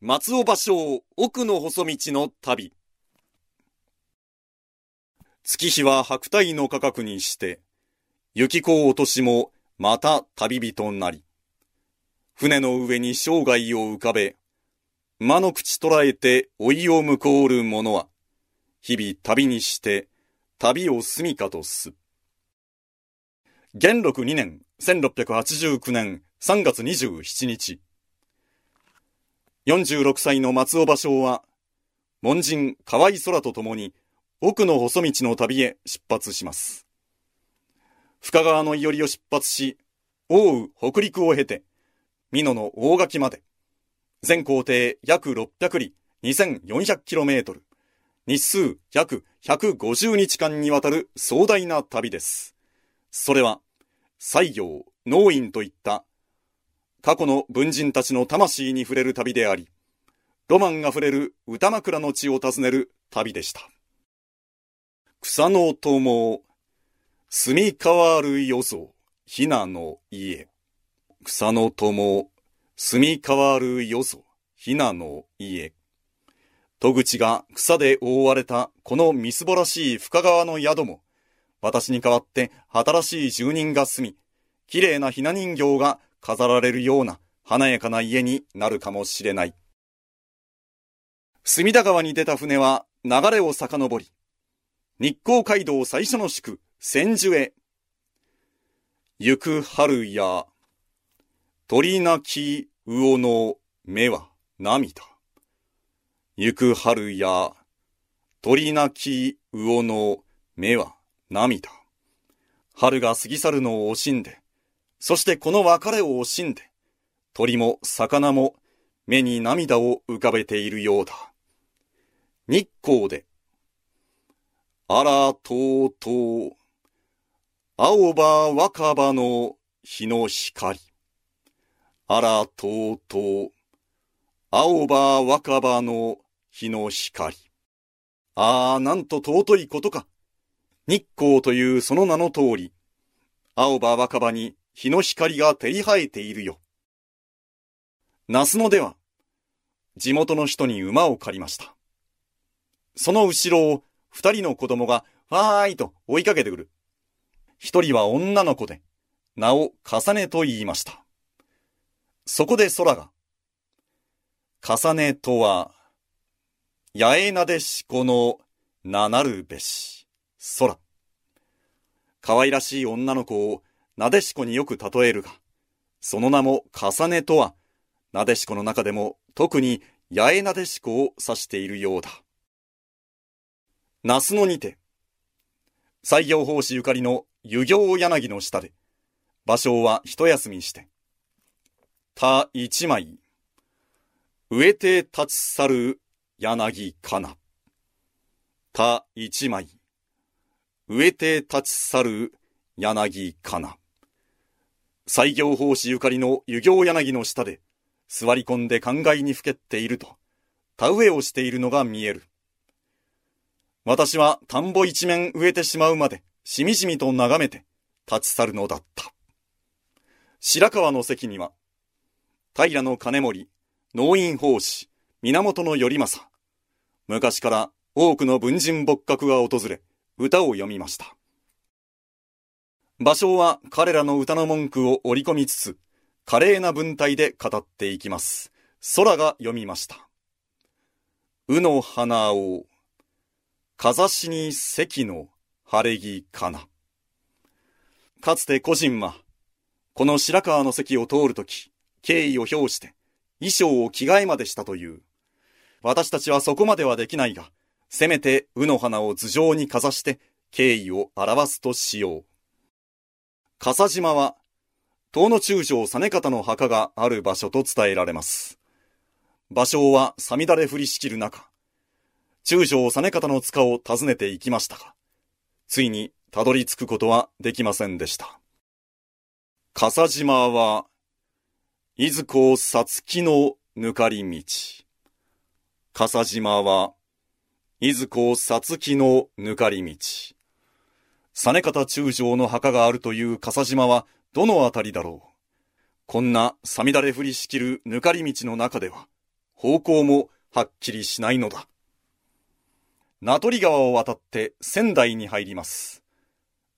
松尾芭蕉奥の細道の旅。月日は白帯の価格にして、雪子落としもまた旅人なり。船の上に生涯を浮かべ、間の口捉えて老いを向こうる者は、日々旅にして旅を住みかとす。元禄2年1689年3月27日。46歳の松尾芭蕉は、門人河合空と共に奥の細道の旅へ出発します。深川のいりを出発し、奥羽北陸を経て、美濃の大垣まで、全行程約600里 2400km、日数約150日間にわたる壮大な旅です。それは、西行、農院といった過去の文人たちの魂に触れる旅であり、ロマンあふれる歌枕の地を訪ねる旅でした。草の友、住み変わるよぞ、ひなの家。草の友、住み変わるよぞ、ひなの家。戸口が草で覆われたこのみすぼらしい深川の宿も、私に代わって新しい住人が住み、綺麗なひな人形が飾られるような華やかな家になるかもしれない。隅田川に出た船は流れを遡り、日光街道最初の宿、千住へ。行く春や、鳥鳴き魚の目は涙。行く春や、鳥鳴き魚の目は涙。春が過ぎ去るのを惜しんで、そしてこの別れを惜しんで、鳥も魚も目に涙を浮かべているようだ。日光で、あらとうとう、青葉若葉の日の光。あらとうとう、青葉若葉の日の光。ああ、なんと尊いことか。日光というその名の通り、青葉若葉に日の光が照り生えているよ。那須野では、地元の人に馬を借りました。その後ろを二人の子供が、わーいと追いかけてくる。一人は女の子で、名を重ねと言いました。そこで空が、重ねとは、八重なでしこの名なるべし、空。可愛らしい女の子をなでしこによく例えるが、その名も重ねとは、なでしこの中でも特に八重なでしこを指しているようだ。那須のにて、西行法師ゆかりの湯行柳の下で、芭蕉は一休みして、他一枚、植えて立ち去る柳かな。他一枚、植えて立ち去る柳かな。西行法師ゆかりの湯行柳の下で、座り込んで考えにふけっていると、田植えをしているのが見える。私は田んぼ一面植えてしまうまで、しみじみと眺めて、立ち去るのだった。白川の席には、平の金森、農院法師、源頼政、昔から多くの文人仏閣が訪れ、歌を読みました。芭蕉は彼らの歌の文句を織り込みつつ、華麗な文体で語っていきます。空が読みました。うの花を、かざしに関の晴れ着かな。かつて個人は、この白川の関を通るとき、敬意を表して、衣装を着替えまでしたという。私たちはそこまではできないが、せめて、うの花を頭上にかざして、敬意を表すとしよう。笠島は、東の中将実方の墓がある場所と伝えられます。芭蕉はさみだれ降りしきる中、中将実方の塚を訪ねて行きましたが、ついにたどり着くことはできませんでした。笠島は、いずこさつきのぬかり道。笠島は、いずこさつきのぬかり道。実方中将の墓があるという笠島はどのあたりだろう。こんなさみだれ降りしきるぬかり道の中では、方向もはっきりしないのだ。名取川を渡って仙台に入ります。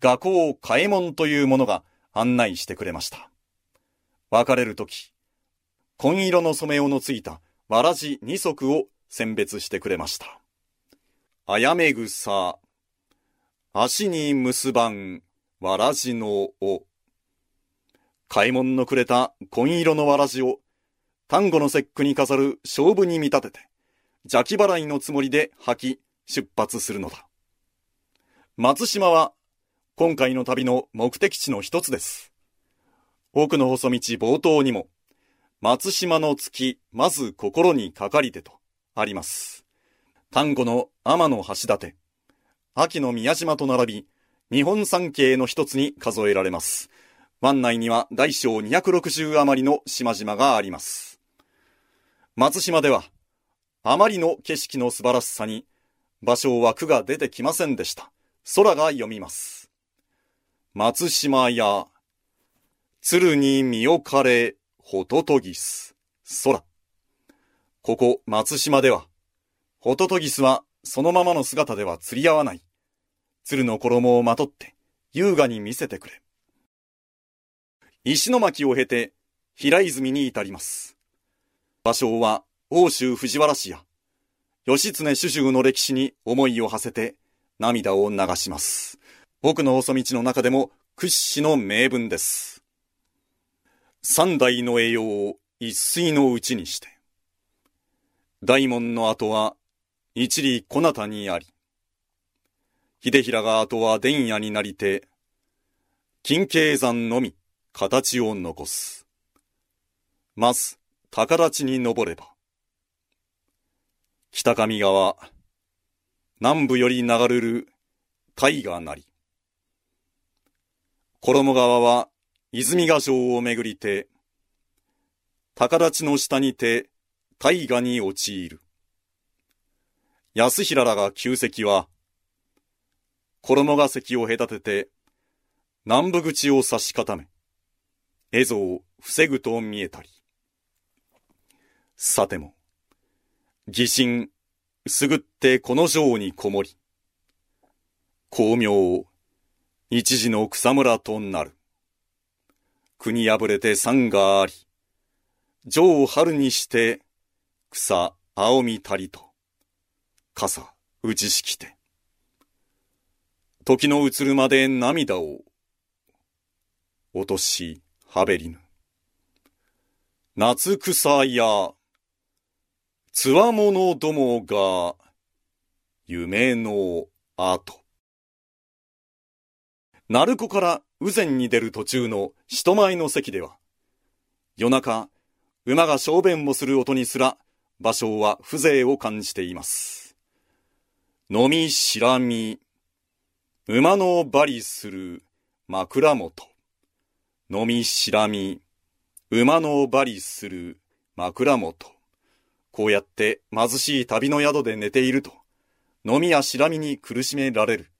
画工嘉右衛門という者が案内してくれました。別れるとき、紺色の染めをのついたわらじ二足を選別してくれました。あやめ草、足に結ばん、わらじの尾。買い物のくれた紺色のわらじを、丹後の節句に飾る勝負に見立てて、邪気払いのつもりで吐き、出発するのだ。松島は、今回の旅の目的地の一つです。奥の細道冒頭にも、松島の月、まず心にかかりてとあります。丹後の天の橋立、秋の宮島と並び、日本三景の一つに数えられます。湾内には大小260余りの島々があります。松島では、あまりの景色の素晴らしさに、場所は句が出てきませんでした。空が読みます。松島や、鶴に身をかれ、ホトトギス、空。ここ松島では、ホトトギスはそのままの姿では釣り合わない。鶴の衣をまとって優雅に見せてくれ。石巻を経て平泉に至ります。場所は欧州藤原氏や義経主従の歴史に思いを馳せて涙を流します。僕の細道の中でも屈指の名文です。三代の栄養を一水のうちにして、大門の後は一里小なたにあり、秀平が後は伝夜になりて、金慶山のみ形を残す。まず、高立ちに登れば。北上川、南部より流れる大河なり。衣川は泉ヶ城をめぐりて、高立ちの下にて大河に陥る。安平らが旧跡は、衣が関を隔てて、南部口を差し固め、絵像を防ぐと見えたり。さても、疑心、すぐってこの城にこもり、巧妙、一時の草むらとなる。国破れて山があり、城を春にして、草青みたりと、傘打ちしきて。時の移るまで涙を落としはべりぬ。夏草や、つわものどもが、夢の後。鳴子から宇前に出る途中の人前の席では、夜中、馬が小便をする音にすら、芭蕉は風情を感じています。飲みしらみ、馬のばりする枕元。飲みしらみ、馬のばりする枕元。こうやって貧しい旅の宿で寝ていると、飲みやしらみに苦しめられる。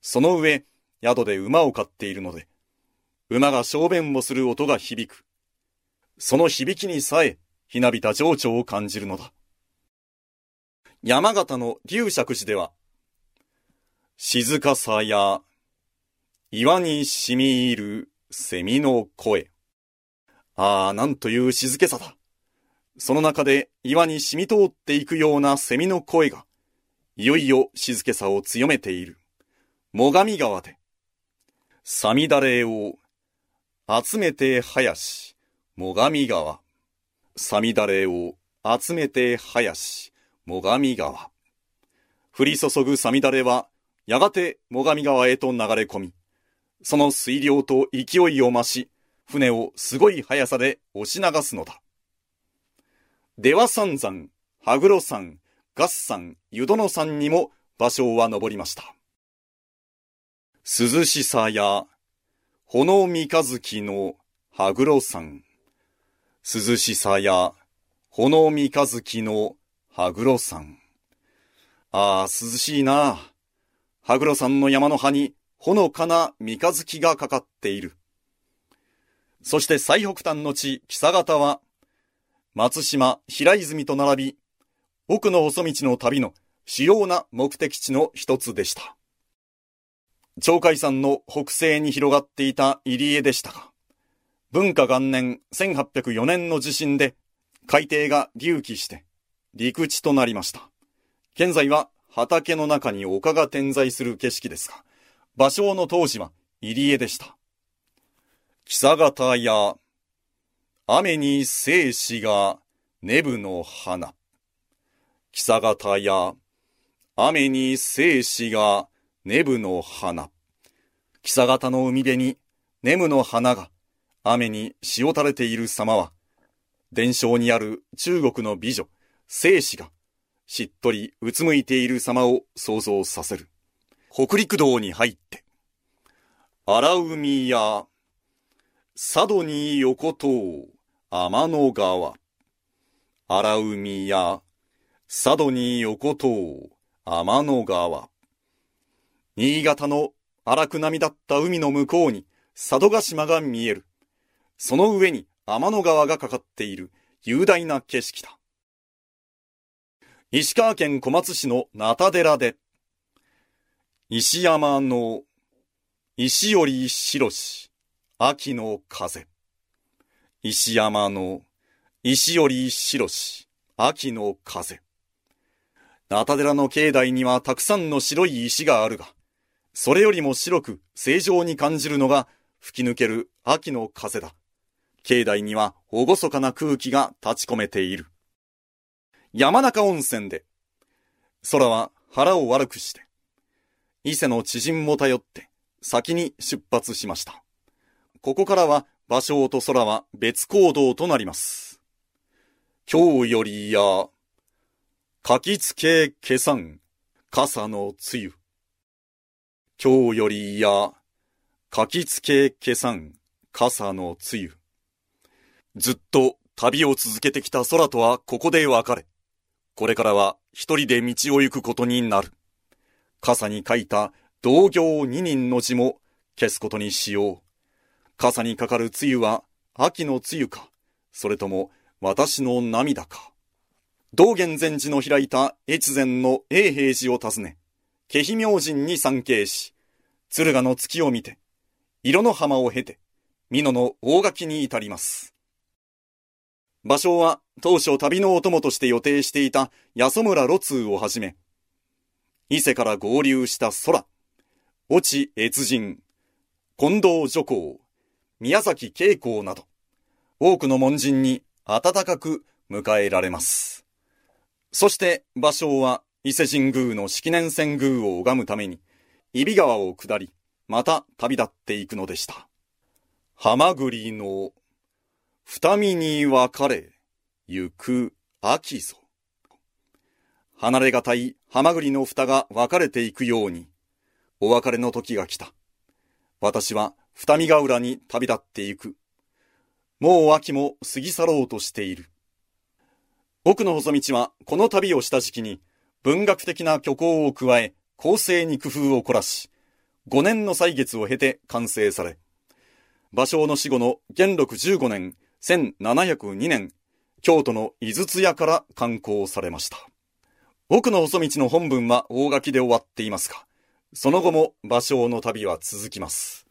その上、宿で馬を飼っているので、馬が小便をする音が響く。その響きにさえ、ひなびた情緒を感じるのだ。山形の龍尺寺では、静かさや岩に染み入る蝉の声。ああ、なんという静けさだ。その中で岩に染み通っていくような蝉の声が、いよいよ静けさを強めている。最上川で、さみだれを集めて林、最上川。さみだれを集めて林、最上川。降り注ぐさみだれはやがて最上川へと流れ込み、その水量と勢いを増し、船をすごい速さで押し流すのだ。出羽三山、羽黒山、合山、湯殿山にも芭蕉は登りました。涼しさや、炎三日月の羽黒山。涼しさや、炎三日月の羽黒山。ああ、涼しいな。羽黒山の山の葉にほのかな三日月がかかっている。そして最北端の地、木佐方は、松島、平泉と並び、奥の細道の旅の主要な目的地の一つでした。鳥海山の北西に広がっていた入江でしたが、文化元年1804年の地震で海底が隆起して陸地となりました。現在は畑の中に丘が点在する景色ですが、芭蕉の当時は入江でした。草形や雨に生死がネブの花。草形や雨に生死がネブの花。草形の海辺にネムの花が雨に塩垂れている様は、伝承にある中国の美女、生死がしっとりうつむいている様を想像させる。北陸道に入って、荒海や佐渡に横通天の川。荒海や佐渡に横通天の川。新潟の荒く波だった海の向こうに佐渡島が見える。その上に天の川がかかっている雄大な景色だ。石川県小松市の名田寺で、石山の石より白し、秋の風。石山の石より白し、秋の風。名田寺の境内にはたくさんの白い石があるが、それよりも白く正常に感じるのが吹き抜ける秋の風だ。境内には厳かな空気が立ち込めている。山中温泉で、空は腹を悪くして、伊勢の知人も頼って先に出発しました。ここからは場所と空は別行動となります。今日よりや、かきつけ消さん、傘のつゆ。今日よりや、かきつけ消さん、傘のつゆ。ずっと旅を続けてきた空とはここで別れ、これからは一人で道を行くことになる。傘に書いた同業二人の字も消すことにしよう。傘にかかる梅雨は秋の梅雨か、それとも私の涙か。道元禅師の開いた越前の永平寺を訪ね、気比明神に参詣し、敦賀の月を見て、色の浜を経て、美濃の大垣に至ります。場所は当初旅のお供として予定していた安村路通をはじめ、伊勢から合流した空、越智越人、近藤女皇、宮崎慶光など、多くの門人に温かく迎えられます。そして芭蕉は伊勢神宮の式年遷宮を拝むために、揖斐川を下り、また旅立っていくのでした。浜栗の二見に分かれ、行く秋ぞ。離れがたい浜栗の蓋が分かれていくように、お別れの時が来た。私は二見ヶ浦に旅立っていく。もう秋も過ぎ去ろうとしている。奥の細道はこの旅をした時期に文学的な虚構を加え構成に工夫を凝らし、5年の歳月を経て完成され、芭蕉の死後の元禄15年1702年、京都の井筒屋から刊行されました。奥の細道の本文は大書きで終わっていますが、その後も芭蕉の旅は続きます。